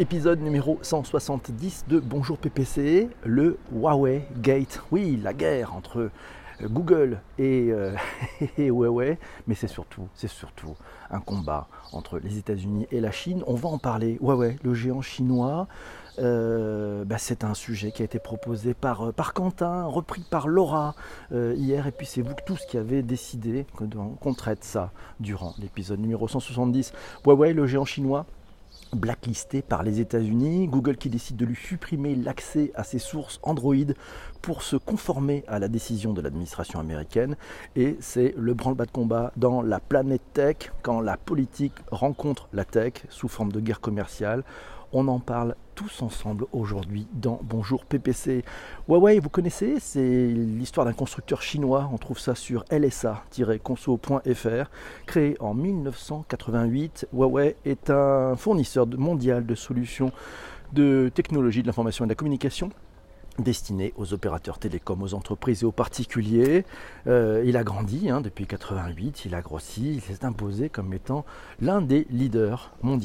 Épisode numéro 170 de Bonjour PPC, le Huawei Gate. Oui, la guerre entre Google et, euh, et Huawei, mais c'est surtout, un combat entre les États-Unis et la Chine. On va en parler. Huawei, le géant chinois, euh, bah, c'est un sujet qui a été proposé par, euh, Quentin, repris par Laura euh, hier, et puis c'est vous tous qui avez décidé qu'on traite ça durant l'épisode numéro 170. Huawei, le géant chinois, blacklisté par les États-Unis, Google qui décide de lui supprimer l'accès à ses sources Android pour se conformer à la décision de l'administration américaine. Et c'est le branle-bas de combat dans la planète tech, quand la politique rencontre la tech sous forme de guerre commerciale. On en parle tous ensemble aujourd'hui dans Bonjour PPC. Huawei, vous connaissez, c'est l'histoire d'un constructeur chinois. On trouve ça sur lsa-conso.fr. Créé en 1988, Huawei est un fournisseur mondial de solutions de technologie de l'information et de la communication destiné aux opérateurs télécoms, aux entreprises et aux particuliers. Euh, il a grandi hein, depuis 88, il a grossi, il s'est imposé comme étant l'un des leaders mondiaux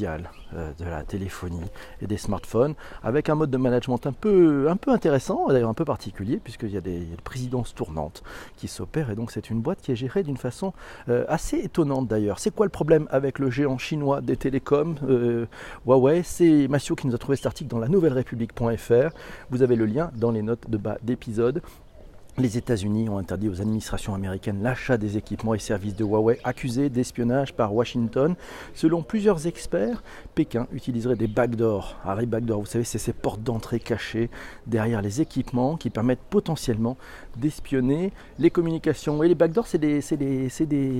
euh, de la téléphonie et des smartphones, avec un mode de management un peu, un peu intéressant, d'ailleurs un peu particulier, puisqu'il y a des, présidences tournantes qui s'opèrent, et donc c'est une boîte qui est gérée d'une façon euh, assez étonnante d'ailleurs. C'est quoi le problème avec le géant chinois des télécoms Huawei? C'est Massio qui nous a trouvé cet article dans la nouvelle république.fr. Vous avez le lien les notes de bas d'épisode. Les États-Unis ont interdit aux administrations américaines l'achat des équipements et services de Huawei accusés d'espionnage par Washington. Selon plusieurs experts, Pékin utiliserait des backdoors. Alors les backdoors, vous savez, c'est ces portes d'entrée cachées derrière les équipements qui permettent potentiellement d'espionner les communications. Et les backdoors, c'est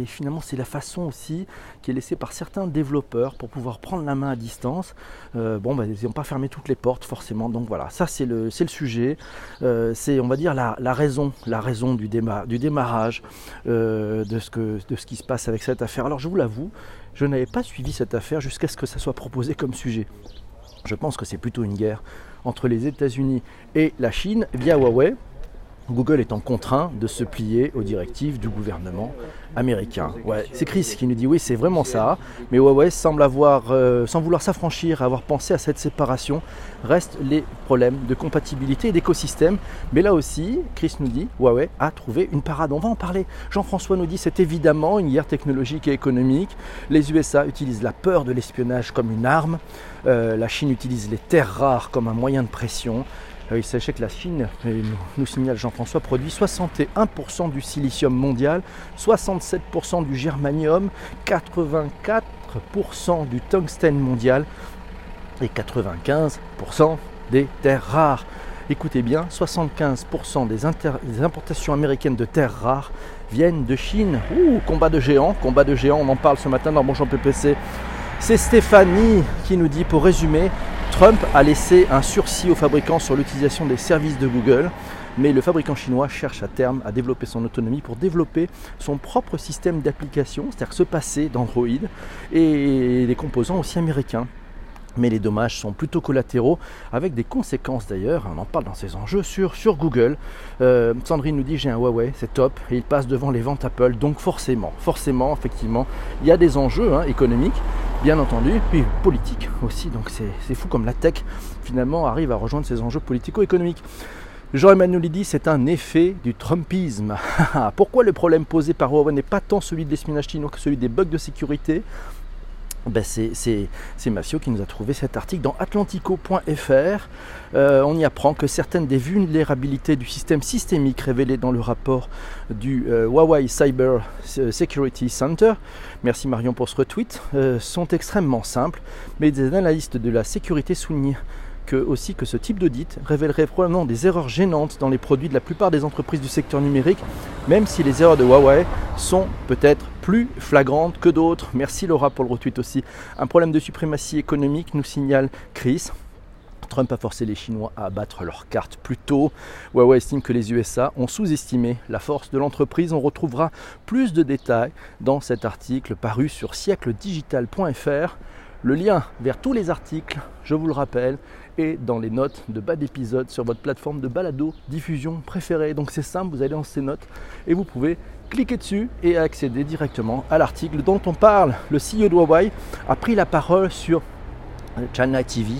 finalement, c'est la façon aussi qui est laissée par certains développeurs pour pouvoir prendre la main à distance. Euh, bon, bah, ils n'ont pas fermé toutes les portes forcément. Donc voilà, ça c'est le, sujet. Euh, c'est, on va dire, la raison la raison du, démarrage euh, de, ce de ce qui se passe avec cette affaire. Alors je vous l'avoue, je n'avais pas suivi cette affaire jusqu'à ce que ça soit proposé comme sujet. Je pense que c'est plutôt une guerre entre les États-Unis et la Chine via Huawei. Google étant contraint de se plier aux directives du gouvernement américain. C'est Chris qui nous dit oui, c'est vraiment ça. Mais Huawei semble avoir, euh, sans vouloir s'affranchir, avoir pensé à cette séparation. Restent les problèmes de compatibilité et d'écosystème. Mais là aussi, Chris nous dit Huawei a trouvé une parade. On va en parler. Jean-François nous dit c'est évidemment une guerre technologique et économique. Les USA utilisent la peur de l'espionnage comme une arme. Euh, la Chine utilise les terres rares comme un moyen de pression. Euh, il s'agit que la Chine, nous, signale Jean-François, produit 61% du silicium mondial, 67% du germanium, 84% du tungstène mondial et 95% des terres rares. Écoutez bien, 75% des, des, importations américaines de terres rares viennent de Chine. Ouh, combat de géants, combat de géants, on en parle ce matin dans Bonjour PPC. C'est Stéphanie qui nous dit, pour résumer, Trump a laissé un sursis aux fabricants sur l'utilisation des services de Google, mais le fabricant chinois cherche à terme à développer son autonomie pour développer son propre système d'application, c'est-à-dire se passer d'Android et des composants aussi américains mais les dommages sont plutôt collatéraux, avec des conséquences d'ailleurs, on en parle dans ces enjeux, sur, Google. Euh, Sandrine nous dit j'ai un Huawei, c'est top, et il passe devant les ventes Apple, donc forcément, forcément, effectivement, il y a des enjeux hein, économiques, bien entendu, puis politiques aussi, donc c'est fou comme la tech finalement arrive à rejoindre ces enjeux politico-économiques. Jean-Emmanuel dit c'est un effet du Trumpisme. Pourquoi le problème posé par Huawei n'est pas tant celui de l'espionnage chinois que celui des bugs de sécurité? Ben c'est Massio qui nous a trouvé cet article dans atlantico.fr. Euh, on y apprend que certaines des vulnérabilités du système systémique révélées dans le rapport du euh, Huawei Cyber Security Center, merci Marion pour ce retweet, euh, sont extrêmement simples, mais des analystes de la sécurité soulignent que, aussi que ce type d'audit révélerait probablement des erreurs gênantes dans les produits de la plupart des entreprises du secteur numérique, même si les erreurs de Huawei sont peut-être plus flagrantes que d'autres. Merci Laura pour le retweet aussi. Un problème de suprématie économique nous signale Chris. Trump a forcé les Chinois à abattre leurs cartes plus tôt. Huawei estime que les USA ont sous-estimé la force de l'entreprise. On retrouvera plus de détails dans cet article paru sur siècledigital.fr. Le lien vers tous les articles, je vous le rappelle, est dans les notes de bas d'épisode sur votre plateforme de balado diffusion préférée. Donc c'est simple, vous allez dans ces notes et vous pouvez cliquer dessus et accéder directement à l'article dont on parle. Le CEO de Huawei a pris la parole sur China TV,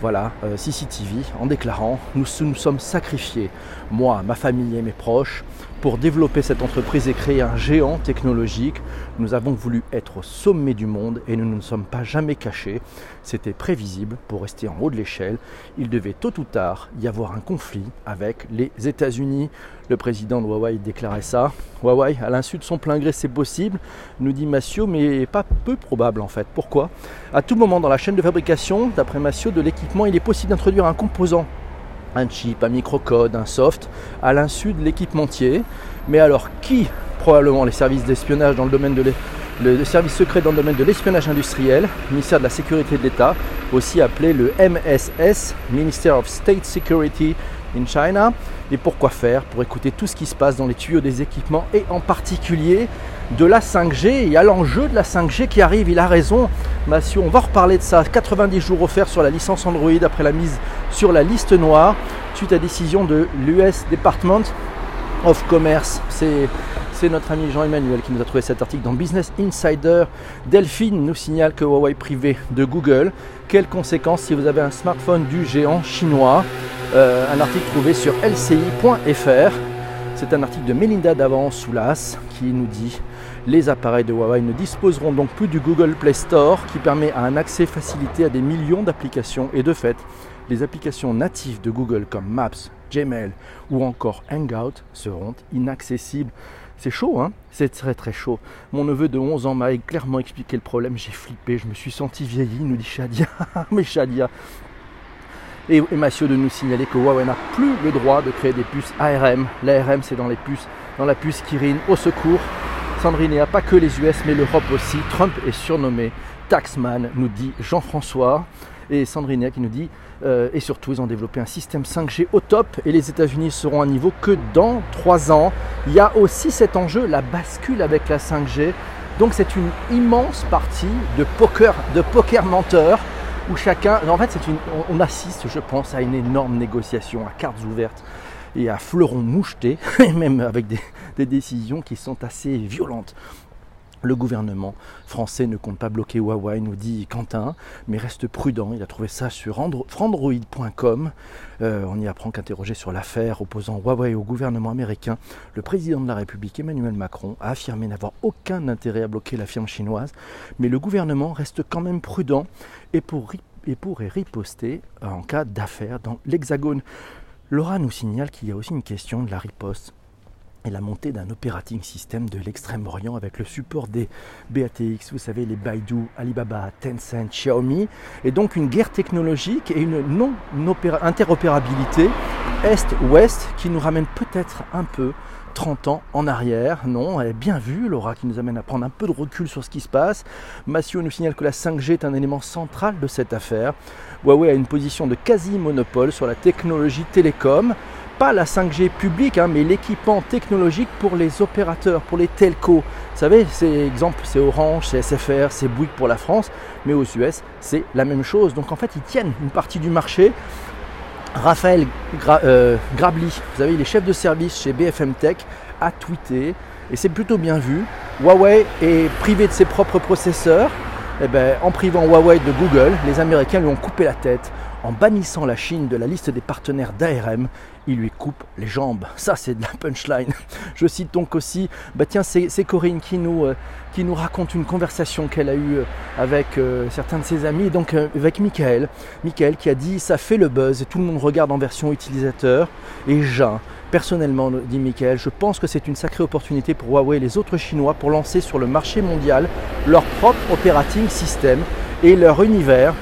voilà, CCTV, en déclarant nous nous sommes sacrifiés, moi, ma famille et mes proches, pour développer cette entreprise et créer un géant technologique, nous avons voulu être au sommet du monde et nous ne nous sommes pas jamais cachés. C'était prévisible pour rester en haut de l'échelle. Il devait tôt ou tard y avoir un conflit avec les États-Unis. Le président de Huawei déclarait ça. Huawei, à l'insu de son plein gré, c'est possible, nous dit Massio, mais pas peu probable en fait. Pourquoi? À tout moment dans la chaîne de fabrication, d'après Massio, de l'équipement, il est possible d'introduire un composant un chip, un microcode, un soft, à l'insu de l'équipementier. Mais alors qui Probablement les services d'espionnage dans le domaine de le, service secret dans le domaine de l'espionnage industriel, ministère de la Sécurité de l'État, aussi appelé le MSS, Minister of State Security in China. Et pourquoi faire Pour écouter tout ce qui se passe dans les tuyaux des équipements et en particulier de la 5G. Il y a l'enjeu de la 5G qui arrive, il a raison. On va reparler de ça. 90 jours offerts sur la licence Android après la mise sur la liste noire suite à décision de l'US Department of Commerce. C'est notre ami Jean-Emmanuel qui nous a trouvé cet article dans Business Insider. Delphine nous signale que Huawei privé de Google. Quelles conséquences si vous avez un smartphone du géant chinois? Euh, Un article trouvé sur lci.fr. C'est un article de Melinda Davant-Soulas qui nous dit les appareils de Huawei ne disposeront donc plus du Google Play Store qui permet un accès facilité à des millions d'applications et de fait, les applications natives de Google comme Maps, Gmail ou encore Hangout seront inaccessibles. C'est chaud, hein? C'est très très chaud. Mon neveu de 11 ans m'a clairement expliqué le problème. J'ai flippé, je me suis senti vieilli, nous dit Shadia. Mais Shadia. Et, Mathieu de nous signaler que Huawei n'a plus le droit de créer des puces ARM. L'ARM, c'est dans les puces, dans la puce Kirin. Au secours. Sandrine, pas que les US, mais l'Europe aussi. Trump est surnommé Taxman, nous dit Jean-François. Et Sandrine qui nous dit euh, et surtout, ils ont développé un système 5G au top et les États-Unis seront à niveau que dans 3 ans. Il y a aussi cet enjeu, la bascule avec la 5G. Donc c'est une immense partie de poker, de poker menteur où chacun, en fait, c'est une, on assiste, je pense, à une énorme négociation à cartes ouvertes et à fleurons mouchetés, même avec des décisions qui sont assez violentes. Le gouvernement français ne compte pas bloquer Huawei, nous dit Quentin, mais reste prudent. Il a trouvé ça sur android.com. Euh, on y apprend qu'interrogé sur l'affaire opposant Huawei au gouvernement américain, le président de la République Emmanuel Macron a affirmé n'avoir aucun intérêt à bloquer la firme chinoise, mais le gouvernement reste quand même prudent et, pour, et pourrait riposter en cas d'affaire dans l'Hexagone. Laura nous signale qu'il y a aussi une question de la riposte et la montée d'un operating system de l'extrême-orient avec le support des BATX, vous savez, les Baidu, Alibaba, Tencent, Xiaomi, et donc une guerre technologique et une non-interopérabilité Est-Ouest qui nous ramène peut-être un peu 30 ans en arrière. Non, elle est bien vue, Laura, qui nous amène à prendre un peu de recul sur ce qui se passe. Massio nous signale que la 5G est un élément central de cette affaire. Huawei a une position de quasi-monopole sur la technologie télécom pas la 5G publique, hein, mais l'équipement technologique pour les opérateurs, pour les telcos. Vous savez, c'est exemple, c'est Orange, c'est SFR, c'est Bouygues pour la France, mais aux US, c'est la même chose. Donc en fait, ils tiennent une partie du marché. Raphaël euh, Grabli, vous savez, il est chef de service chez BFM Tech, a tweeté, et c'est plutôt bien vu. Huawei est privé de ses propres processeurs. Et eh ben, en privant Huawei de Google, les Américains lui ont coupé la tête en bannissant la Chine de la liste des partenaires d'ARM, il lui coupe les jambes. Ça, c'est de la punchline. Je cite donc aussi, bah tiens, c'est Corinne qui nous, euh, qui nous raconte une conversation qu'elle a eue euh, avec euh, certains de ses amis, donc avec Michael. Michael qui a dit Ça fait le buzz et tout le monde regarde en version utilisateur. Et Jean, personnellement, dit Michael, je pense que c'est une sacrée opportunité pour Huawei et les autres Chinois pour lancer sur le marché mondial leur propre operating system et leur univers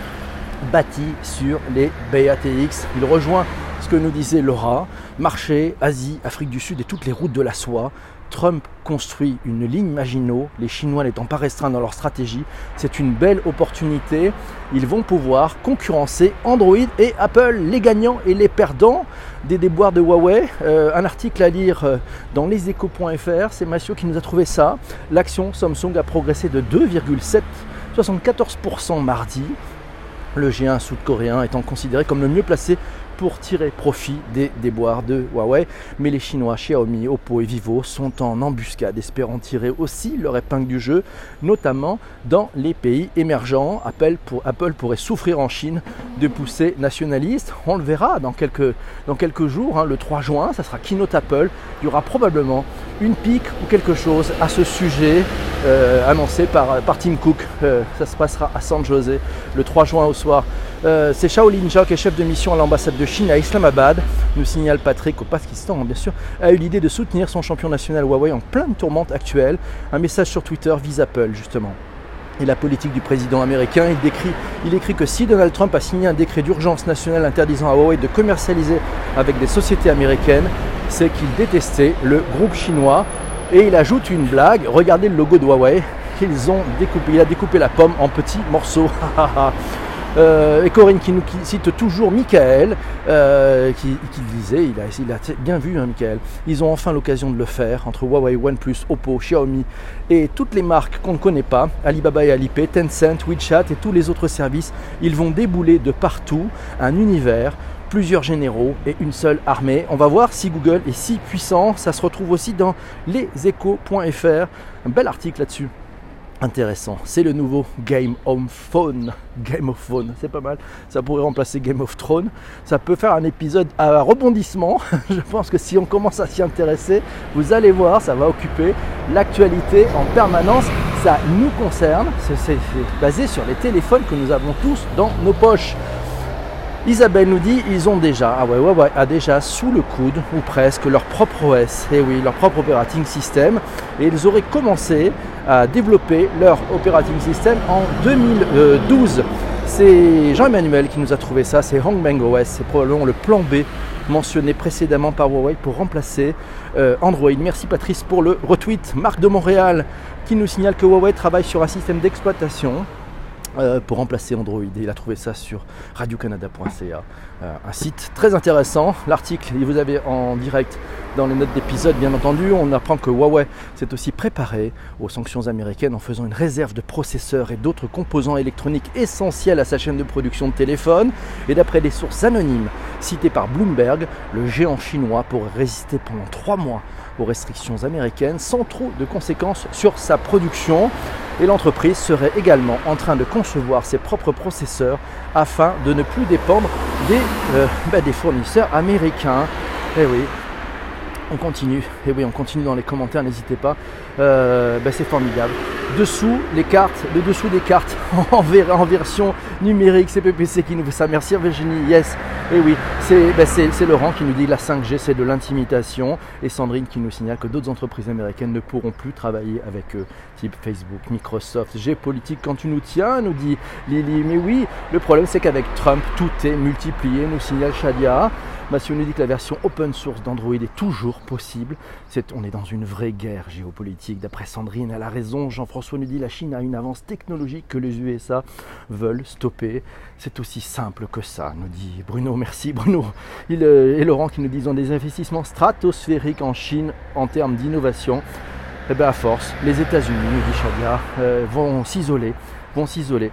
bâti sur les BATX. Il rejoint ce que nous disait Laura, marché, Asie, Afrique du Sud et toutes les routes de la soie. Trump construit une ligne Maginot, les Chinois n'étant pas restreints dans leur stratégie. C'est une belle opportunité. Ils vont pouvoir concurrencer Android et Apple, les gagnants et les perdants des déboires de Huawei. Euh, un article à lire euh, dans leséchos.fr, c'est Mathieu qui nous a trouvé ça. L'action Samsung a progressé de 2,74% mardi le géant sud-coréen étant considéré comme le mieux placé pour tirer profit des déboires de Huawei. Mais les Chinois, Xiaomi, Oppo et Vivo sont en embuscade, espérant tirer aussi leur épingle du jeu, notamment dans les pays émergents. Apple, pourrait souffrir en Chine de poussées nationalistes. On le verra dans quelques, dans quelques jours, hein, le 3 juin, ça sera Keynote Apple. Il y aura probablement une pique ou quelque chose à ce sujet euh, annoncé par, par Tim Cook. Euh, ça se passera à San José le 3 juin au soir. Euh, c'est Shaolin Jacques, qui est chef de mission à l'ambassade de Chine à Islamabad, nous signale Patrick au Pakistan, bien sûr, a eu l'idée de soutenir son champion national Huawei en pleine tourmente actuelle. Un message sur Twitter vise Apple, justement. Et la politique du président américain, il, décrit, il écrit que si Donald Trump a signé un décret d'urgence nationale interdisant à Huawei de commercialiser avec des sociétés américaines, c'est qu'il détestait le groupe chinois. Et il ajoute une blague, regardez le logo de Huawei, qu'ils ont découpé, il a découpé la pomme en petits morceaux. Euh, et Corinne qui nous cite toujours Michael, euh, qui, disait, il a, il a, bien vu hein, Michael, ils ont enfin l'occasion de le faire entre Huawei, OnePlus, Oppo, Xiaomi et toutes les marques qu'on ne connaît pas, Alibaba et Alipay, Tencent, WeChat et tous les autres services, ils vont débouler de partout un univers plusieurs généraux et une seule armée. On va voir si Google est si puissant. Ça se retrouve aussi dans leséchos.fr. Un bel article là-dessus intéressant. C'est le nouveau Game of Phone. Game of Phone, c'est pas mal. Ça pourrait remplacer Game of Thrones. Ça peut faire un épisode à rebondissement. Je pense que si on commence à s'y intéresser, vous allez voir, ça va occuper l'actualité en permanence. Ça nous concerne. C'est basé sur les téléphones que nous avons tous dans nos poches. Isabelle nous dit ils ont déjà, ah ouais, ouais, a déjà sous le coude ou presque leur propre OS, et eh oui, leur propre operating system, et ils auraient commencé à développer leur operating system en 2012. C'est Jean-Emmanuel qui nous a trouvé ça, c'est Hongbang OS, c'est probablement le plan B mentionné précédemment par Huawei pour remplacer euh, Android. Merci Patrice pour le retweet. Marc de Montréal qui nous signale que Huawei travaille sur un système d'exploitation euh, pour remplacer Android. il a trouvé ça sur radiocanada.ca, euh, un site très intéressant. L'article, vous avez en direct dans les notes d'épisode, bien entendu. On apprend que Huawei s'est aussi préparé aux sanctions américaines en faisant une réserve de processeurs et d'autres composants électroniques essentiels à sa chaîne de production de téléphones. Et d'après des sources anonymes citées par Bloomberg, le géant chinois pourrait résister pendant trois mois aux restrictions américaines sans trop de conséquences sur sa production. Et l'entreprise serait également en train de concevoir ses propres processeurs afin de ne plus dépendre des, euh, bah, fournisseurs américains. Et eh oui, on continue. Et oui, on continue dans les commentaires, n'hésitez pas. Euh, ben, c'est formidable. Dessous, les cartes, le dessous des cartes en, version numérique, c'est PPC qui nous fait ça. Merci Virginie, yes. Et oui, ben, c'est Laurent qui nous dit la 5G, c'est de l'intimidation. Et Sandrine qui nous signale que d'autres entreprises américaines ne pourront plus travailler avec eux, type Facebook, Microsoft, G-Politique quand tu nous tiens, nous dit Lily. Mais oui, le problème c'est qu'avec Trump, tout est multiplié, nous signale Shadia. Mathieu nous dit que la version open source d'Android est toujours possible. on est dans une vraie guerre géopolitique. D'après Sandrine, elle a raison. Jean-François nous dit la Chine a une avance technologique que les USA veulent stopper. C'est aussi simple que ça, nous dit Bruno. Merci Bruno. Euh, et Laurent qui nous disent des investissements stratosphériques en Chine en termes d'innovation. Eh bien à force, les États-Unis, nous dit Shadia, euh, vont s'isoler, vont s'isoler.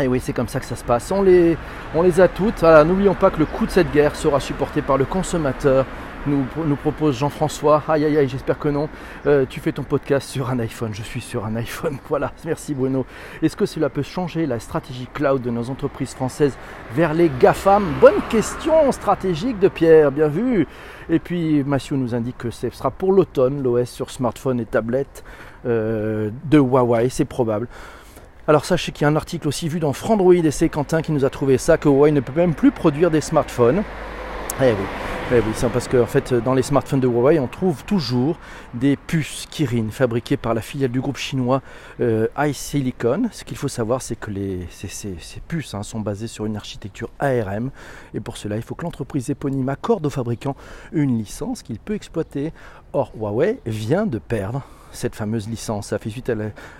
Et oui, c'est comme ça que ça se passe. On les, on les a toutes. N'oublions pas que le coût de cette guerre sera supporté par le consommateur. Nous, nous propose Jean-François. Aïe aïe aïe, j'espère que non. Euh, tu fais ton podcast sur un iPhone. Je suis sur un iPhone. Voilà, merci Bruno. Est-ce que cela peut changer la stratégie cloud de nos entreprises françaises vers les GAFAM? Bonne question stratégique de Pierre, bien vu. Et puis Mathieu nous indique que ce sera pour l'automne l'OS sur smartphone et tablette euh, de Huawei, c'est probable. Alors sachez qu'il y a un article aussi vu dans Frandroid et c'est Quentin qui nous a trouvé ça, que Huawei ne peut même plus produire des smartphones. Eh oui, eh oui c'est parce qu'en fait dans les smartphones de Huawei on trouve toujours des puces Kirin fabriquées par la filiale du groupe chinois euh, iSilicon. Ce qu'il faut savoir c'est que les, ces, puces hein, sont basées sur une architecture ARM et pour cela il faut que l'entreprise éponyme accorde au fabricant une licence qu'il peut exploiter. Or Huawei vient de perdre cette fameuse licence. Ça fait suite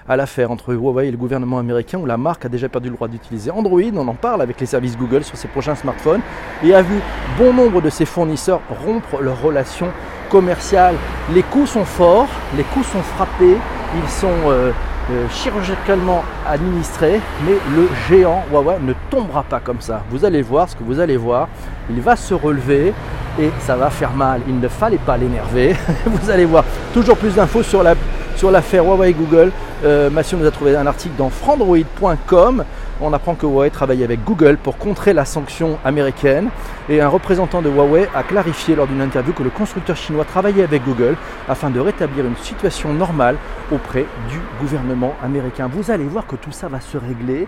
à l'affaire entre Huawei et le gouvernement américain où la marque a déjà perdu le droit d'utiliser Android. On en parle avec les services Google sur ses prochains smartphones et a vu bon nombre de ses fournisseurs rompre leurs relations commerciales. Les coûts sont forts, les coûts sont frappés, ils sont, euh, euh, chirurgicalement administré, mais le géant Huawei ne tombera pas comme ça. Vous allez voir ce que vous allez voir. Il va se relever et ça va faire mal. Il ne fallait pas l'énerver. vous allez voir toujours plus d'infos sur la sur l'affaire Huawei Google. Euh, nous a trouvé un article dans frandroid.com. On apprend que Huawei travaille avec Google pour contrer la sanction américaine. Et un représentant de Huawei a clarifié lors d'une interview que le constructeur chinois travaillait avec Google afin de rétablir une situation normale auprès du gouvernement américain. Vous allez voir que tout ça va se régler,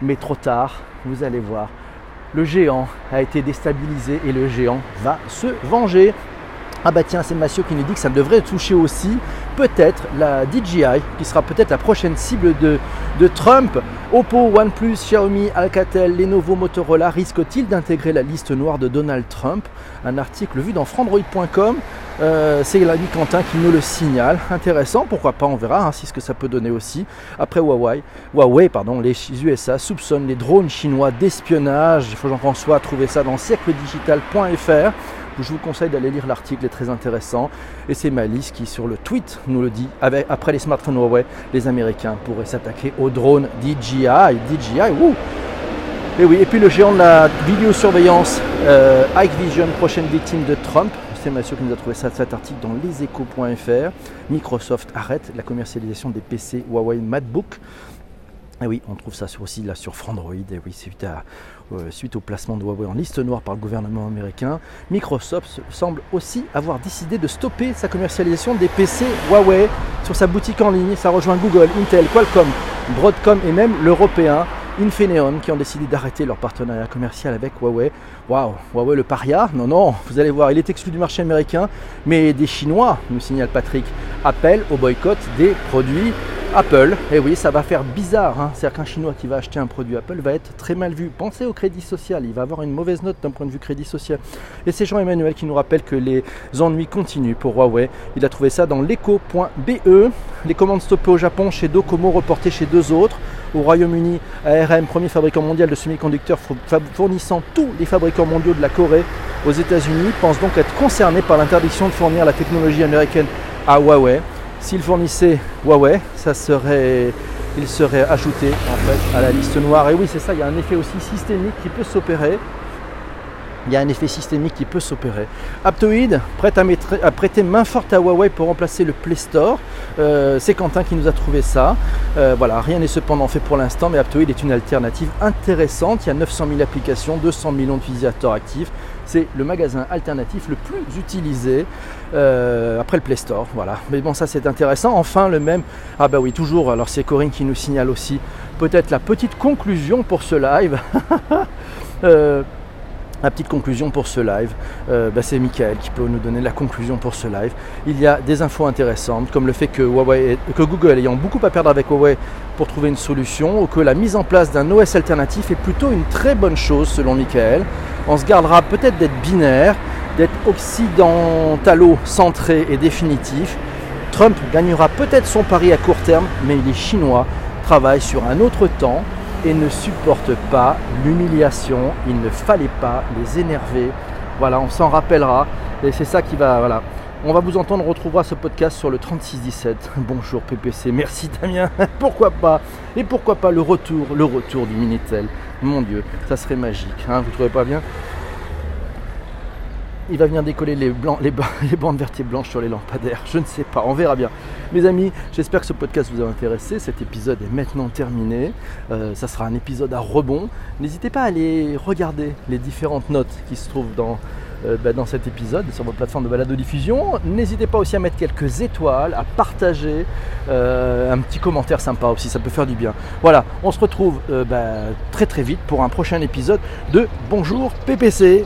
mais trop tard, vous allez voir. Le géant a été déstabilisé et le géant va se venger. Ah bah tiens, c'est Massio qui nous dit que ça devrait toucher aussi peut-être la DJI, qui sera peut-être la prochaine cible de, de, Trump. Oppo, OnePlus, Xiaomi, Alcatel, Lenovo, Motorola risquent-ils d'intégrer la liste noire de Donald Trump? Un article vu dans frandroid.com. Euh, c'est l'ami Quentin qui nous le signale. Intéressant, pourquoi pas, on verra hein, ce que ça peut donner aussi. Après Huawei, Huawei pardon, les USA soupçonnent les drones chinois d'espionnage. Il faut Jean-François trouver ça dans siècledigital.fr. Je vous conseille d'aller lire l'article, il est très intéressant. Et c'est Malice qui, sur le tweet, nous le dit. après les smartphones Huawei, les Américains pourraient s'attaquer aux drones DJI. DJI, ouh et oui, et puis le géant de la vidéosurveillance, euh, Ike Vision, prochaine victime de Trump. C'est Mathieu qui nous a trouvé cet article dans leséchos.fr. Microsoft arrête la commercialisation des PC Huawei MacBook. Et oui, on trouve ça aussi là sur Frandroid. Et oui, suite, euh, suite au placement de Huawei en liste noire par le gouvernement américain, Microsoft semble aussi avoir décidé de stopper sa commercialisation des PC Huawei sur sa boutique en ligne. Ça rejoint Google, Intel, Qualcomm, Broadcom et même l'européen Infineon qui ont décidé d'arrêter leur partenariat commercial avec Huawei. Waouh, Huawei le paria Non, non, vous allez voir, il est exclu du marché américain, mais des Chinois, nous signale Patrick, appellent au boycott des produits Apple, et eh oui, ça va faire bizarre. Hein. C'est-à-dire qu'un Chinois qui va acheter un produit Apple va être très mal vu. Pensez au crédit social, il va avoir une mauvaise note d'un point de vue crédit social. Et c'est Jean-Emmanuel qui nous rappelle que les ennuis continuent pour Huawei. Il a trouvé ça dans l'écho.be. Les commandes stoppées au Japon chez Docomo, reportées chez deux autres. Au Royaume-Uni, ARM, premier fabricant mondial de semi-conducteurs fournissant tous les fabricants mondiaux de la Corée aux États-Unis, pense donc être concerné par l'interdiction de fournir la technologie américaine à Huawei. S'il fournissait Huawei, ça serait, il serait ajouté à la liste noire. Et oui, c'est ça, il y a un effet aussi systémique qui peut s'opérer. Il y a un effet systémique qui peut s'opérer. Aptoid prête à, prêter main forte à Huawei pour remplacer le Play Store. Euh, c'est Quentin qui nous a trouvé ça. Euh, voilà, rien n'est cependant fait pour l'instant, mais Aptoid est une alternative intéressante. Il y a 900 000 applications, 200 millions d'utilisateurs actifs. C'est le magasin alternatif le plus utilisé euh, après le Play Store. Voilà. Mais bon, ça c'est intéressant. Enfin, le même. Ah bah oui, toujours. Alors c'est Corinne qui nous signale aussi peut-être la petite conclusion pour ce live. la petite conclusion pour ce live, euh, bah, c'est Michael qui peut nous donner la conclusion pour ce live. Il y a des infos intéressantes, comme le fait que Google ayant beaucoup à perdre avec Huawei pour trouver une solution, ou que la mise en place d'un OS alternatif est plutôt une très bonne chose selon Michael. On se gardera peut-être d'être binaire, d'être occidentalo-centré et définitif. Trump gagnera peut-être son pari à court terme, mais les Chinois travaillent sur un autre temps et ne supportent pas l'humiliation. Il ne fallait pas les énerver. Voilà, on s'en rappellera. Et c'est ça qui va. Voilà. On va vous entendre, on retrouvera ce podcast sur le 3617. Bonjour PPC, merci Damien. pourquoi pas? Et pourquoi pas le retour, le retour du Minitel? Mon Dieu, ça serait magique. Hein, vous trouvez pas bien? Il va venir décoller les bandes vertes blanches sur les lampadaires. Je ne sais pas, on verra bien. Mes amis, j'espère que ce podcast vous a intéressé. Cet épisode est maintenant terminé. Euh, ça sera un épisode à rebond. N'hésitez pas à aller regarder les différentes notes qui se trouvent dans, euh, bah, cet épisode sur votre plateforme de balade de diffusion. N'hésitez pas aussi à mettre quelques étoiles, à partager, euh, un petit commentaire sympa aussi, ça peut faire du bien. Voilà, on se retrouve bah, très très vite pour un prochain épisode de Bonjour PPC.